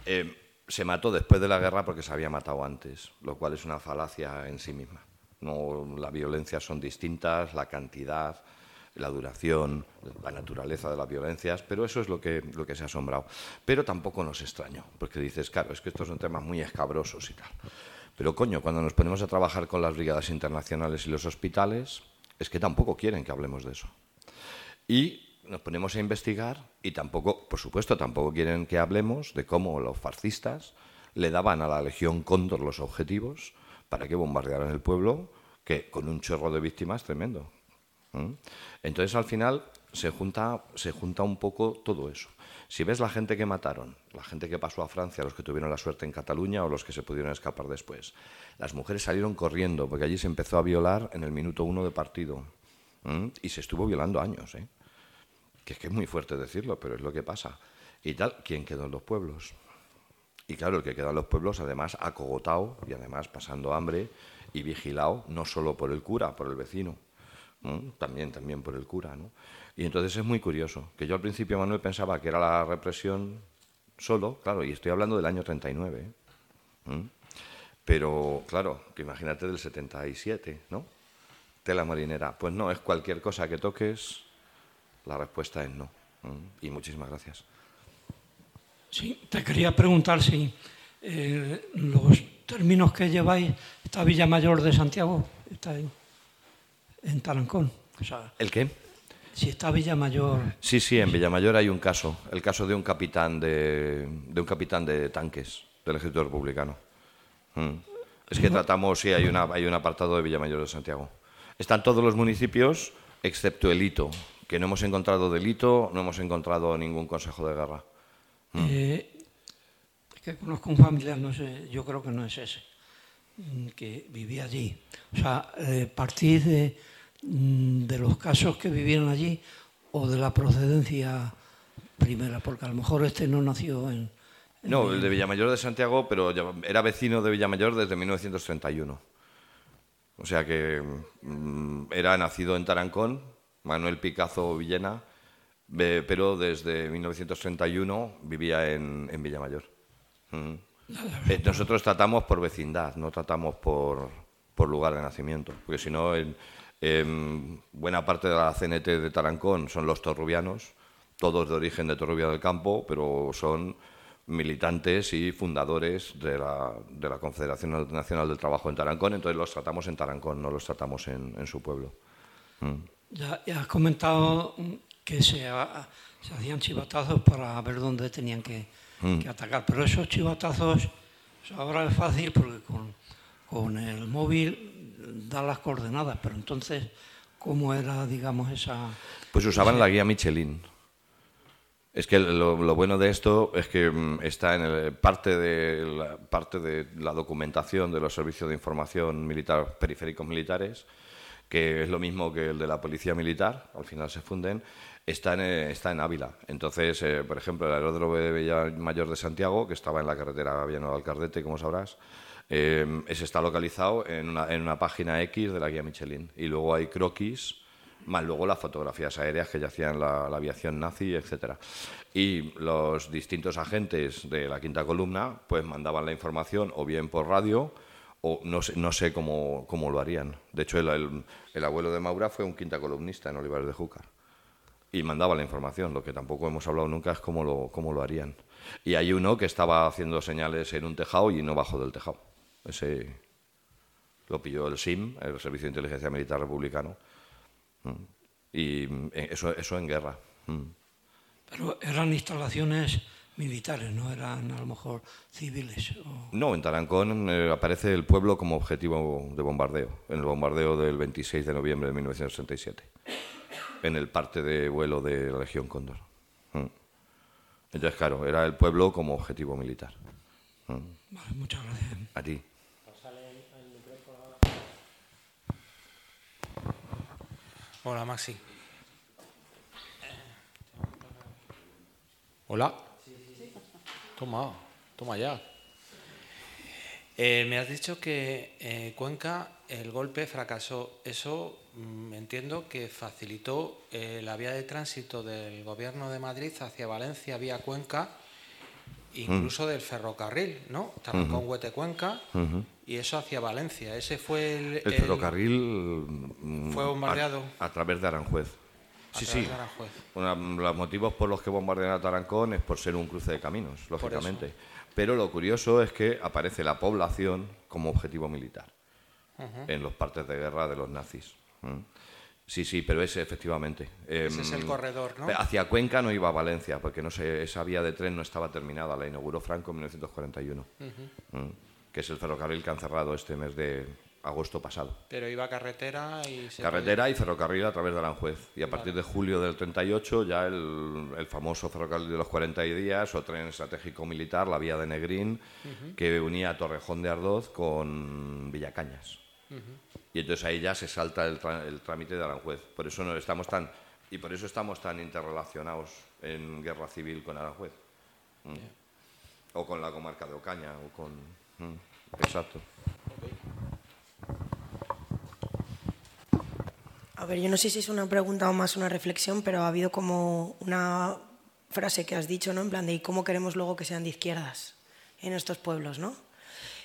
Speaker 2: eh, se mató después de la guerra porque se había matado antes, lo cual es una falacia en sí misma. No, la violencia son distintas, la cantidad, la duración, la naturaleza de las violencias, pero eso es lo que, lo que se ha asombrado. Pero tampoco nos extrañó, porque dices, claro, es que estos son temas muy escabrosos y tal. Pero coño, cuando nos ponemos a trabajar con las brigadas internacionales y los hospitales, es que tampoco quieren que hablemos de eso. Y nos ponemos a investigar y tampoco, por supuesto, tampoco quieren que hablemos de cómo los fascistas le daban a la Legión Cóndor los objetivos para que bombardearan el pueblo, que con un chorro de víctimas tremendo. Entonces al final se junta, se junta un poco todo eso. Si ves la gente que mataron, la gente que pasó a Francia, los que tuvieron la suerte en Cataluña o los que se pudieron escapar después, las mujeres salieron corriendo porque allí se empezó a violar en el minuto uno de partido y se estuvo violando años. ¿eh? Que es que es muy fuerte decirlo, pero es lo que pasa. Y tal, ¿quién quedó en los pueblos? Y claro, el que queda en los pueblos, además acogotado y además pasando hambre y vigilado, no solo por el cura, por el vecino, también, también por el cura. ¿no? Y entonces es muy curioso, que yo al principio, Manuel, pensaba que era la represión solo, claro, y estoy hablando del año 39. ¿eh? Pero, claro, que imagínate del 77, ¿no? Tela marinera. Pues no, es cualquier cosa que toques, la respuesta es no. Y muchísimas gracias.
Speaker 4: Sí, te quería preguntar si eh, los términos que lleváis, esta Villa Mayor de Santiago, está en, en Tarancón.
Speaker 2: ¿El qué?
Speaker 4: Si está Villamayor.
Speaker 2: Sí, sí, en Villamayor hay un caso, el caso de un capitán de, de un capitán de tanques del ejército republicano. Mm. Es que tratamos, sí, hay, una, hay un apartado de Villamayor de Santiago. Están todos los municipios excepto el hito, que no hemos encontrado delito, no hemos encontrado ningún consejo de guerra.
Speaker 4: Mm. Eh, es que conozco un familiar, no sé, yo creo que no es ese, mm, que vivía allí. O sea, eh, partir de de los casos que vivieron allí o de la procedencia primera, porque a lo mejor este no nació en...
Speaker 2: no, el de Villamayor de Santiago, pero era vecino de Villamayor desde 1931. O sea que mm, era nacido en Tarancón, Manuel Picazo Villena, pero desde 1931 vivía en, Villamayor. Mm. Eh, nosotros tratamos por vecindad, no tratamos por, por lugar de nacimiento, porque si no, Em, buena parte de la CNT de Tarancón son los torrubianos, todos de origen de Torrubia del Campo, pero son militantes y fundadores de la, de la Confederación Nacional del Trabajo en Tarancón, entonces los tratamos en Tarancón, no los tratamos en, su pueblo.
Speaker 4: Mm. Ya, has comentado que se, hacían chivatazos para ver dónde tenían que, mm. atacar, pero esos chivatazos ahora es fácil porque con, con el móvil da las coordenadas, pero entonces, ¿cómo era, digamos, esa...?
Speaker 2: Pues usaban la guía Michelin. Es que lo, bueno de esto es que mm, está en parte, de la, parte de la documentación de los servicios de información militar, periféricos militares, que es lo mismo que el de la policía militar, al final se funden, está en, está en Ávila. Entonces, eh, por ejemplo, el aeródromo de Bella Mayor de Santiago, que estaba en la carretera Viano Alcardete, como sabrás, eh, ese está localizado en una, página X de la guía Michelin. Y luego hay croquis, más luego las fotografías aéreas que ya hacían la, aviación nazi, etcétera. Y los distintos agentes de la quinta columna pues mandaban la información o bien por radio o no sé, no sé cómo, lo harían. De hecho, el, el, abuelo de Maura fue un quinta columnista en Olivares de Júcar y mandaba la información. Lo que tampoco hemos hablado nunca es cómo lo, cómo lo harían. Y hay uno que estaba haciendo señales en un tejado y no bajo del tejado. Ese lo pilló el SIM, el Servicio de Inteligencia Militar Republicano. Y eh, eso, eso en guerra.
Speaker 4: Pero eran instalaciones militares, no eran a lo mejor civiles.
Speaker 2: No, en Tarancón eh, aparece el pueblo como objetivo de bombardeo, en el bombardeo del 26 de noviembre de 1967, en el parte de vuelo de la Legión Cóndor. Mm. Entonces, claro, era el pueblo como objetivo militar.
Speaker 4: Vale, muchas gracias.
Speaker 2: A ti.
Speaker 5: Hola, Maxi. Hola. Toma, toma ya. Eh, me has dicho que eh, Cuenca el golpe fracasó. Eso mm, entiendo que facilitó eh, la vía de tránsito del gobierno de Madrid hacia Valencia vía Cuenca, incluso del ferrocarril, ¿no? Tarancón-Huete-Cuenca y eso hacia Valencia. Ese fue el.
Speaker 2: El, ferrocarril. Mm,
Speaker 5: fue bombardeado.
Speaker 2: A, través de Aranjuez. sí, sí. los motivos por los que bombardean a Tarancón es por ser un cruce de caminos, lógicamente. Pero lo curioso es que aparece la población como objetivo militar en los partes de guerra de los nazis. Sí, sí, pero ese efectivamente.
Speaker 5: Ese es el em, corredor, ¿no?
Speaker 2: Hacia Cuenca no iba a Valencia, porque no sé, esa vía de tren no estaba terminada, la inauguró Franco en 1941 que es el ferrocarril que han cerrado este mes de agosto pasado.
Speaker 5: Pero iba carretera y...
Speaker 2: carretera y ferrocarril a través de Aranjuez. Y a partir de julio del 38 ya el, famoso ferrocarril de los 40 días o tren estratégico militar, la vía de Negrín, que unía Torrejón de Ardoz con Villacañas. Y entonces ahí ya se salta el, trámite de Aranjuez. Por eso no estamos tan... Y por eso estamos tan interrelacionados en guerra civil con Aranjuez. Mm. o con la comarca de Ocaña, o con... Mm, exacto.
Speaker 6: A ver, yo no sé si es una pregunta o más una reflexión, pero ha habido como una frase que has dicho, ¿no? En plan de cómo queremos luego que sean de izquierdas en estos pueblos, ¿no?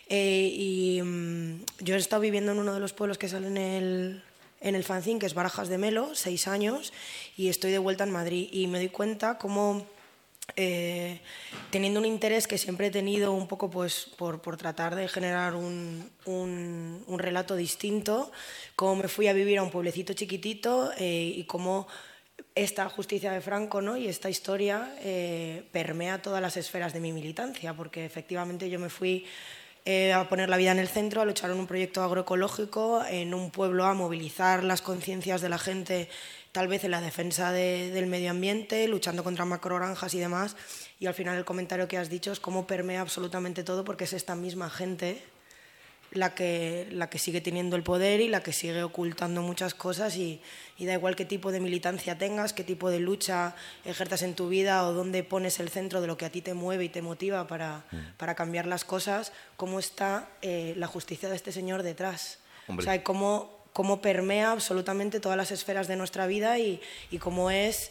Speaker 6: Eh, y mm, yo he estado viviendo en uno de los pueblos que sale en el, en el fanzine, que es Barajas de Melo, seis años, y estoy de vuelta en Madrid. Y me doy cuenta cómo, eh, teniendo un interés que siempre he tenido un poco pues, por, por tratar de generar un, un, un, relato distinto, cómo me fui a vivir a un pueblecito chiquitito eh, y cómo esta justicia de Franco ¿no? y esta historia eh, permea todas las esferas de mi militancia, porque efectivamente yo me fui eh, a poner la vida en el centro, a luchar en un proyecto agroecológico, en un pueblo a movilizar las conciencias de la gente, tal vez en la defensa de, del medio ambiente, luchando contra macrogranjas y demás. Y al final el comentario que has dicho es cómo permea absolutamente todo, porque es esta misma gente la que, la que sigue teniendo el poder y la que sigue ocultando muchas cosas y, y, da igual qué tipo de militancia tengas, qué tipo de lucha ejerzas en tu vida o dónde pones el centro de lo que a ti te mueve y te motiva para, mm. para cambiar las cosas, cómo está eh, la justicia de este señor detrás. O sea, cómo, cómo permea absolutamente todas las esferas de nuestra vida y, y cómo es...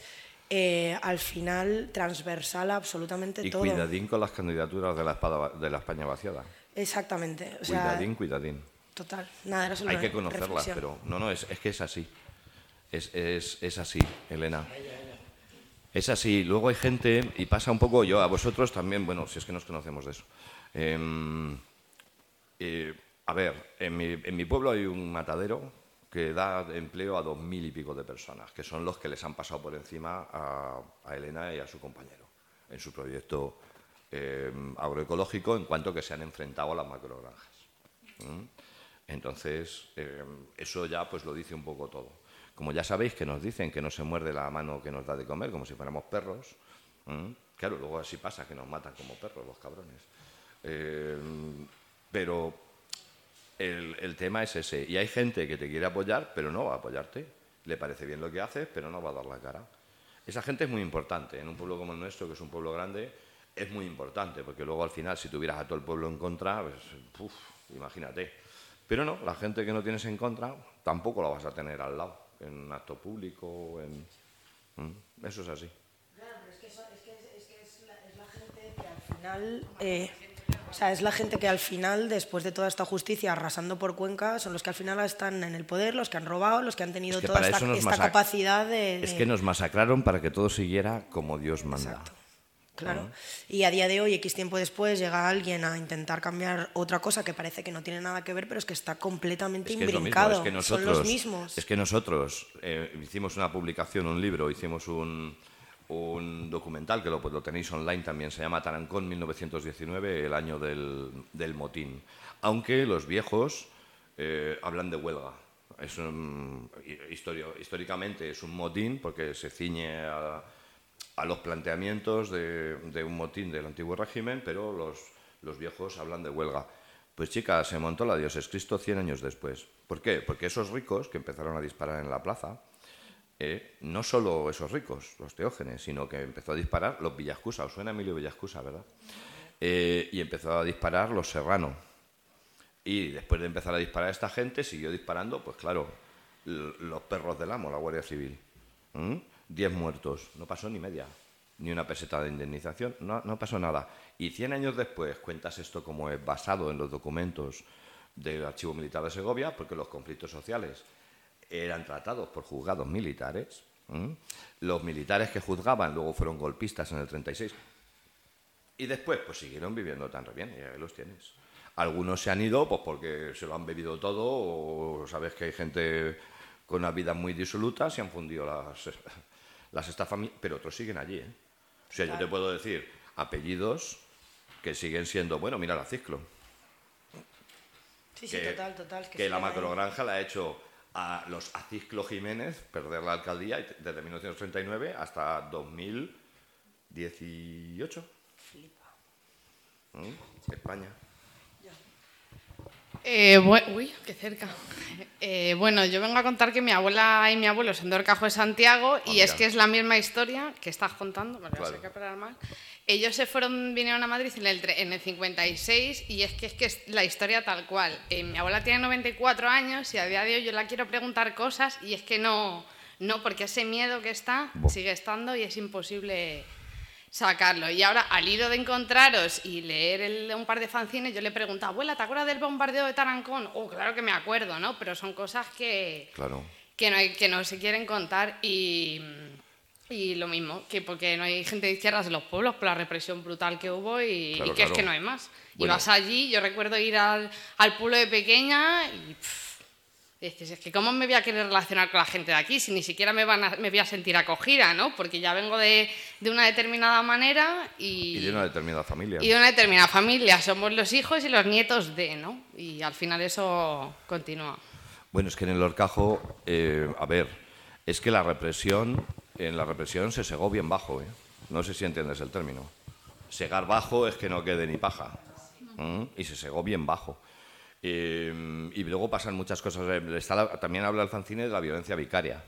Speaker 6: Eh, al final transversal absolutamente
Speaker 2: y
Speaker 6: todo.
Speaker 2: Y cuidadín con las candidaturas de la, espada, de la España vaciada.
Speaker 6: Exactamente. O
Speaker 2: sea, cuidadín, cuidadín.
Speaker 6: Total. Nada, era solo
Speaker 2: Hay que conocerlas, pero no, no, es, es, que es así. Es, es, es así, Elena. Es así. Luego hay gente, y pasa un poco yo, a vosotros también, bueno, si es que nos conocemos de eso. Eh, eh, a ver, en mi, en mi, pueblo hay un matadero que da empleo a dos mil y pico de personas, que son los que les han pasado por encima a, a Elena y a su compañero en su proyecto eh, agroecológico en cuanto que se han enfrentado a las macrogranjas. Entonces, eh, eso ya pues lo dice un poco todo. Como ya sabéis que nos dicen que no se muerde la mano que nos da de comer, como si fuéramos perros, claro, luego así pasa, que nos matan como perros los cabrones. Eh, pero el, el, tema es ese. Y hay gente que te quiere apoyar, pero no va a apoyarte. Le parece bien lo que haces, pero no va a dar la cara. Esa gente es muy importante. En un pueblo como el nuestro, que es un pueblo grande, es muy importante, porque luego al final, si tuvieras a todo el pueblo en contra, pues, imagínate. Pero no, la gente que no tienes en contra, tampoco la vas a tener al lado, en un acto público, en... Eso es así.
Speaker 6: Claro, pero es que, eso, es, que es, que es, la, es, la, gente que al final... Eh, o sea, es la gente que al final, después de toda esta justicia arrasando por Cuenca, son los que al final están en el poder, los que han robado, los que han tenido toda esta, esta capacidad de, de,
Speaker 2: Es que nos masacraron para que todo siguiera como Dios manda.
Speaker 6: Exacto. Claro. Y a día de hoy, X tiempo después, llega alguien a intentar cambiar otra cosa que parece que no tiene nada que ver, pero es que está completamente
Speaker 2: es que
Speaker 6: imbrincado.
Speaker 2: Es, es, que nosotros,
Speaker 6: Son los mismos.
Speaker 2: Es que nosotros eh, hicimos una publicación, un libro, hicimos un, un documental que lo, lo, tenéis online también, se llama Tarancón 1919, el año del, del motín. Aunque los viejos eh, hablan de huelga. Es un, historio, históricamente es un motín porque se ciñe a a los planteamientos de, un motín del antiguo régimen, pero los, viejos hablan de huelga. Pues chica, se montó la Dioses Cristo 100 años después. ¿Por qué? Porque esos ricos que empezaron a disparar en la plaza, eh, no solo esos ricos, los teógenes, sino que empezó a disparar los Villascusa, os suena Emilio Villascusa, ¿verdad? Eh, y empezó a disparar los Serrano. Y después de empezar a disparar a esta gente, siguió disparando, pues claro, los perros del amo, la Guardia Civil. ¿Mm? 10 muertos, no pasó ni media, ni una peseta de indemnización, no, no pasó nada. Y 100 años después cuentas esto como es basado en los documentos del Archivo Militar de Segovia, porque los conflictos sociales eran tratados por juzgados militares. Los militares que juzgaban luego fueron golpistas en el 36. Y después, pues siguieron viviendo tan bien, y ahí los tienes. Algunos se han ido pues porque se lo han bebido todo, o sabes que hay gente con una vida muy disoluta, se han fundido las, las estafas, pero otros siguen allí. ¿eh? O sea, yo te puedo decir apellidos que siguen siendo, bueno, mira la Ciclo.
Speaker 6: Sí, sí, que, total, total.
Speaker 2: Que, que la macrogranja la ha hecho a los Aciclo Jiménez perder la alcaldía desde 1939 hasta 2018.
Speaker 6: Flipa.
Speaker 2: ¿Mm? España.
Speaker 7: Eh, uy, qué cerca. Eh, bueno, yo vengo a contar que mi abuela y mi abuelo son de Orcajo de Santiago ah, y es que es la misma historia que estás contando, me claro. que mal. Ellos se fueron, vinieron a Madrid en el, en el 56 y es que es, que es la historia tal cual. Eh, mi abuela tiene 94 años y a día de hoy yo la quiero preguntar cosas y es que no, no porque ese miedo que está sigue estando y es imposible sacarlo. Y ahora, al hilo de encontraros y leer un par de fanzines, yo le pregunto, abuela, ¿te acuerdas del bombardeo de Tarancón? Oh, claro que me acuerdo, ¿no? Pero son cosas que,
Speaker 2: claro.
Speaker 7: que, no, hay, que no se quieren contar y, y lo mismo, que porque no hay gente de izquierdas en los pueblos por la represión brutal que hubo y, que es que no hay más. Y vas allí, yo recuerdo ir al, al pueblo de pequeña y... Dices, es que ¿cómo me voy a querer relacionar con la gente de aquí si ni siquiera me, van me voy a sentir acogida, ¿no? Porque ya vengo de, de, una determinada manera y...
Speaker 2: Y de una determinada familia.
Speaker 7: Y de una determinada familia. Somos los hijos y los nietos de, ¿no? Y al final eso continúa.
Speaker 2: Bueno, es que en el Orcajo, eh, a ver, es que la represión, en la represión se segó bien bajo, ¿eh? No sé si entiendes el término. Segar bajo es que no quede ni paja. Y se segó bien bajo. Eh, y luego pasan muchas cosas. también habla el fanzine de la violencia vicaria.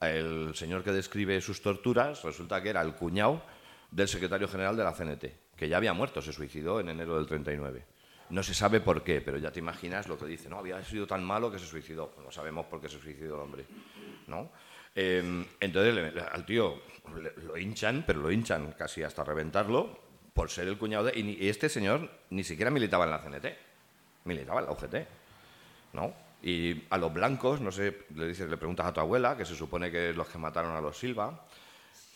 Speaker 2: El señor que describe sus torturas resulta que era el cuñado del secretario general de la CNT, que ya había muerto, se suicidó en enero del 39. No se sabe por qué, pero ya te imaginas lo que dice. No, había sido tan malo que se suicidó. Pues no sabemos por qué se suicidó el hombre. ¿no? Eh, entonces al tío lo hinchan, pero lo hinchan casi hasta reventarlo por ser el cuñado de... Y este señor ni siquiera militaba en la CNT militaba en la UGT, ¿no? Y a los blancos, no sé, le, dices, le preguntas a tu abuela, que se supone que es los que mataron a los Silva,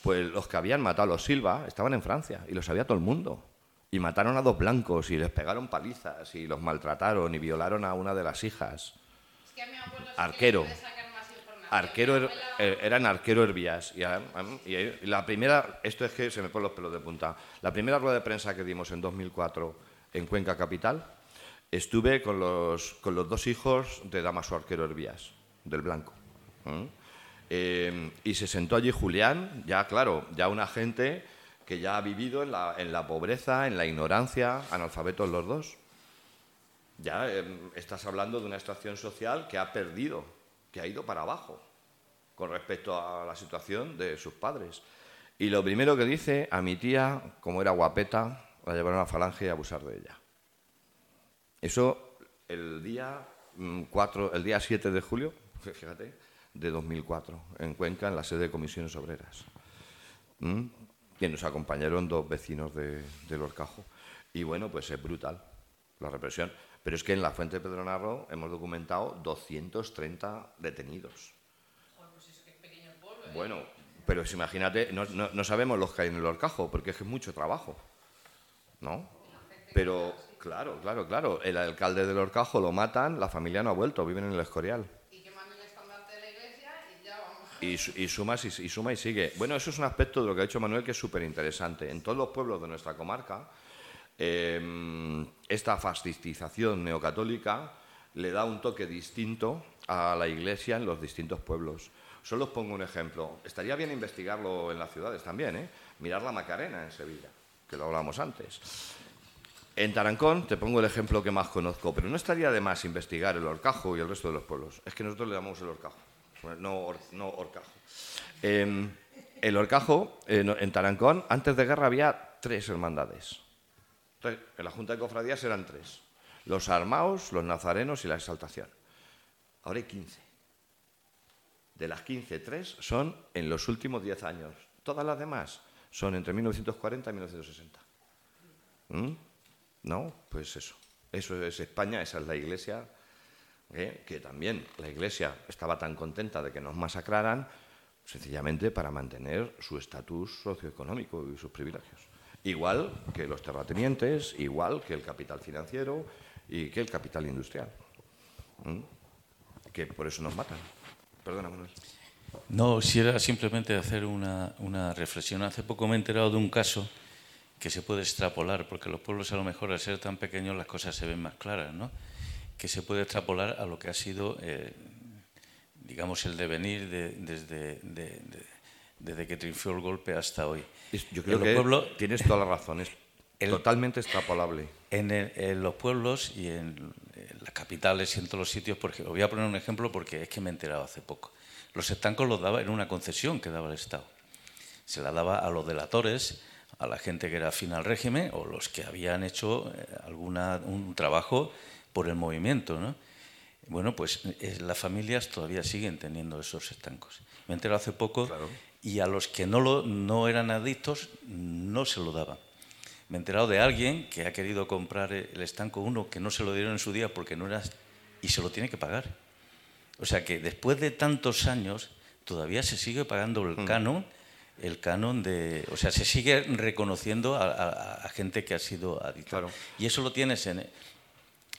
Speaker 2: pues los que habían matado a los Silva estaban en Francia y lo sabía todo el mundo. Y mataron a dos blancos y les pegaron palizas y los maltrataron y violaron a una de las hijas. arquero. Arquero er, eh, eran arquero Hervías. Y, y, la primera, esto es que se me ponen los pelos de punta. La primera rueda de prensa que dimos en 2004 en Cuenca Capital estuve con los, con los dos hijos de Damaso Arquero Hervías, del Blanco. Eh, y se sentó allí Julián, ya claro, ya una gente que ya ha vivido en la, en la pobreza, en la ignorancia, analfabetos los dos. Ya em, estás hablando de una extracción social que ha perdido, que ha ido para abajo con respecto a la situación de sus padres. Y lo primero que dice a mi tía, como era guapeta, la llevaron a la falange y abusar de ella. Eso el día, 4, mm, el día 7 de julio, fíjate, de 2004, en Cuenca, en la sede de Comisiones Obreras. ¿Mm? Que nos acompañaron dos vecinos de, del Orcajo. Y bueno, pues es brutal la represión. Pero es que en la Fuente de Pedronarro hemos documentado 230 detenidos. Bueno, pero imagínate, no, no, sabemos los que hay en el Orcajo, porque es que es mucho trabajo. ¿No? Pero Claro, claro, claro. El alcalde del Orcajo lo matan, la familia no ha vuelto, viven en el Escorial.
Speaker 7: Y que manden el estandarte de la iglesia y ya vamos.
Speaker 2: Y, y, suma, y, suma y sigue. Bueno, eso es un aspecto de lo que ha dicho Manuel que es súper interesante. En todos los pueblos de nuestra comarca, em, esta fascistización neocatólica le da un toque distinto a la iglesia en los distintos pueblos. Solo os pongo un ejemplo. Estaría bien investigarlo en las ciudades también, ¿eh? Mirar la Macarena en Sevilla, que lo hablamos antes. En Tarancón te pongo el ejemplo que más conozco, pero no estaría de más investigar el Orcajo y el resto de los pueblos. Es que nosotros le llamamos el Orcajo, no, no Orcajo. Em, el Orcajo, en Tarancón, antes de guerra había tres hermandades. En la Junta de Cofradías eran tres. Los armaos, los nazarenos y la exaltación. Ahora hay 15. De las 15, tres son en los últimos 10 años. Todas las demás son entre 1940 y 1960. ¿No? Pues eso. Eso es España, esa es la Iglesia, ¿eh? que también la Iglesia estaba tan contenta de que nos masacraran, sencillamente para mantener su estatus socioeconómico y sus privilegios. Igual que los terratenientes, igual que el capital financiero y que el capital industrial. Que por eso nos matan. Perdona, Manuel.
Speaker 3: No, si era simplemente hacer una, una reflexión. Hace poco me he enterado de un caso que se puede extrapolar, porque los pueblos a lo mejor al ser tan pequeños las cosas se ven más claras, ¿no? que se puede extrapolar a lo que ha sido, eh, digamos, el devenir desde, desde que triunfó el golpe hasta hoy.
Speaker 2: Yo creo que tienes toda la razón, es totalmente extrapolable.
Speaker 3: En, los pueblos y en, las capitales y en todos los sitios, porque os voy a poner un ejemplo porque es que me he enterado hace poco. Los estancos los daba en una concesión que daba el Estado. Se la daba a los delatores, a la gente que era afín al régimen o los que habían hecho eh, alguna, un trabajo por el movimiento. ¿no? Bueno, pues eh, las familias todavía siguen teniendo esos estancos. Me he enterado hace poco y a los que no, lo, no eran adictos no se lo daban. Me he enterado de alguien que ha querido comprar el estanco uno que no se lo dieron en su día porque no era y se lo tiene que pagar. O sea que después de tantos años todavía se sigue pagando el mm. canon, el canon de, o sea, se sigue reconociendo a, gente que ha sido adicta. Y eso lo tienes en,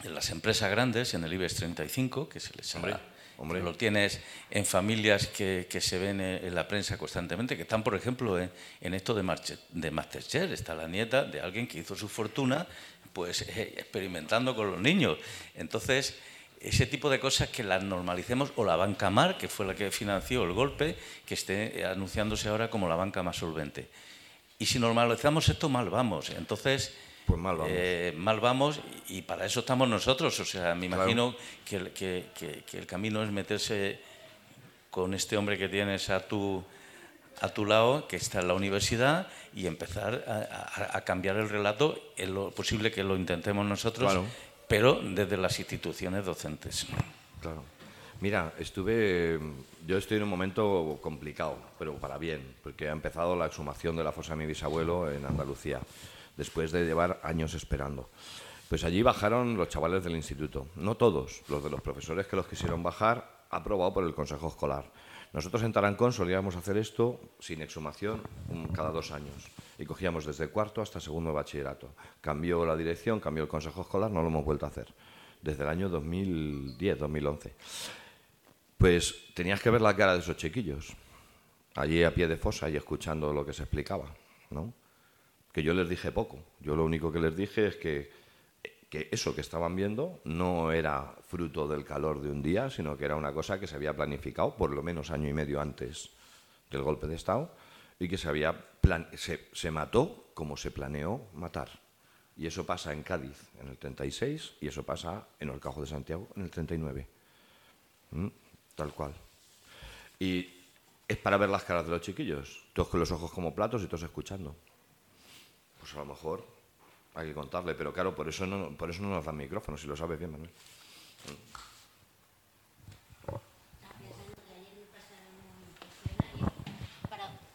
Speaker 3: en, las empresas grandes, en el IBEX 35, que se les
Speaker 2: Hombre. Hombre.
Speaker 3: Lo tienes en familias que, se ven en la prensa constantemente, que están, por ejemplo, en, esto de, de Masterchef. Está la nieta de alguien que hizo su fortuna pues eh, experimentando con los niños. Entonces, ese tipo de cosas que las normalicemos, o la banca Mar, que fue la que financió el golpe, que esté anunciándose ahora como la banca más solvente. Y si normalizamos esto, mal vamos. Entonces,
Speaker 2: pues mal vamos.
Speaker 3: Eh, mal vamos y para eso estamos nosotros. O sea, me imagino que, que, el camino es meterse con este hombre que tienes a tu, a tu lado, que está en la universidad, y empezar a, cambiar el relato en lo posible que lo intentemos nosotros, pero desde las instituciones docentes.
Speaker 2: Claro. Mira, estuve, yo estoy en un momento complicado, pero para bien, porque ha empezado la exhumación de la fosa de mi bisabuelo en Andalucía después de llevar años esperando. Pues allí bajaron los chavales del instituto, no todos, los de los profesores que los quisieron bajar, aprobado por el Consejo Escolar. Nosotros en Tarancón solíamos hacer esto sin exhumación cada dos años y cogíamos desde cuarto hasta segundo de bachillerato. Cambió la dirección, cambió el Consejo Escolar, no lo hemos vuelto a hacer desde el año 2010, 2011. Pues tenías que ver la cara de esos chiquillos, allí a pie de fosa y escuchando lo que se explicaba, ¿no? que yo les dije poco. Yo lo único que les dije es que, que eso que estaban viendo no era fruto del calor de un día, sino que era una cosa que se había planificado por lo menos año y medio antes del golpe de Estado y que se, había se, se mató como se planeó matar. Y eso pasa en Cádiz en el 36 y eso pasa en Orcajo de Santiago en el 39. ¿Mm? Tal cual. Y es para ver las caras de los chiquillos, todos con los ojos como platos y todos escuchando pues a lo mejor hay que contarle, pero claro, por eso no, por eso no nos dan micrófono, si lo sabes bien, Manuel.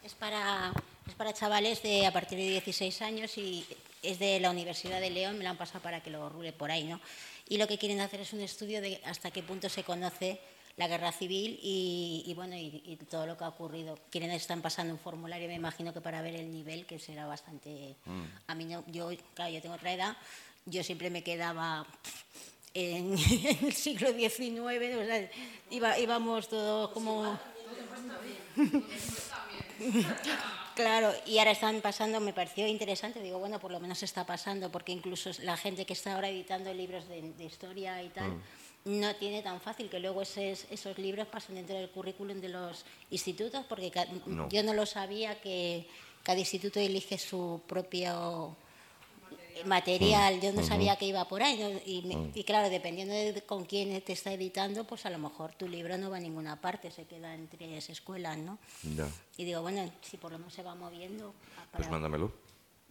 Speaker 8: es para, es para chavales de a partir de 16 años y es de la Universidad de León, me lo han pasado para que lo rule por ahí, ¿no? Y lo que quieren hacer es un estudio de hasta qué punto se conoce la guerra civil y, bueno y, todo lo que ha ocurrido. Quienes están pasando un formulario, me imagino que para ver el nivel, que será bastante. Mm. A mí no, yo, claro, yo tengo otra edad, yo siempre me quedaba en, el siglo XIX, o sea, iba, íbamos todos como. Claro, y ahora están pasando, me pareció interesante, digo, bueno, por lo menos está pasando, porque incluso la gente que está ahora editando libros de, historia y tal, mm no tiene tan fácil que luego esos libros pasen dentro del currículum de los institutos, porque yo no lo sabía que cada instituto elige su propio material, yo no sabía que iba por ahí, mm. y, claro, dependiendo de con quién te está editando, pues a lo mejor tu libro no va a ninguna parte, se queda entre esas escuelas, ¿no? Y digo, bueno, si por lo menos se va moviendo...
Speaker 2: Pues mándamelo.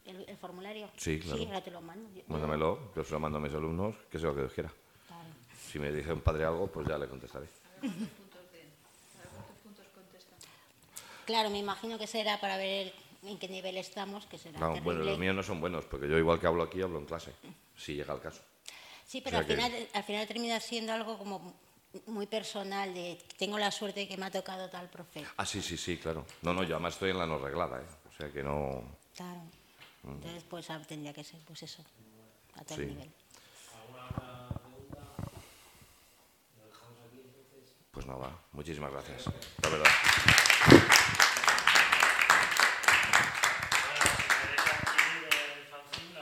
Speaker 8: El, formulario?
Speaker 2: Sí, claro.
Speaker 8: Sí, ahora te lo mando.
Speaker 2: Mándamelo, yo se lo mando a mis alumnos, que sea lo que Dios quiera. Si me dice un padre algo, pues ya le contestaré.
Speaker 8: Claro, me imagino que será para ver en qué nivel estamos, que será
Speaker 2: no, Bueno, los míos no son buenos, porque yo igual que hablo aquí, hablo en clase, si llega el caso.
Speaker 8: Sí, pero al, final, al final termina siendo algo como muy personal, de tengo la suerte de que me ha tocado tal profe.
Speaker 2: Ah, sí, sí, sí, claro. No, no, yo además estoy en la no reglada, ¿eh? O sea que no...
Speaker 8: Claro. Mm. Entonces, pues ah, tendría que ser, pues eso, a tal nivel.
Speaker 2: Pues nada, muchísimas gracias. La verdad.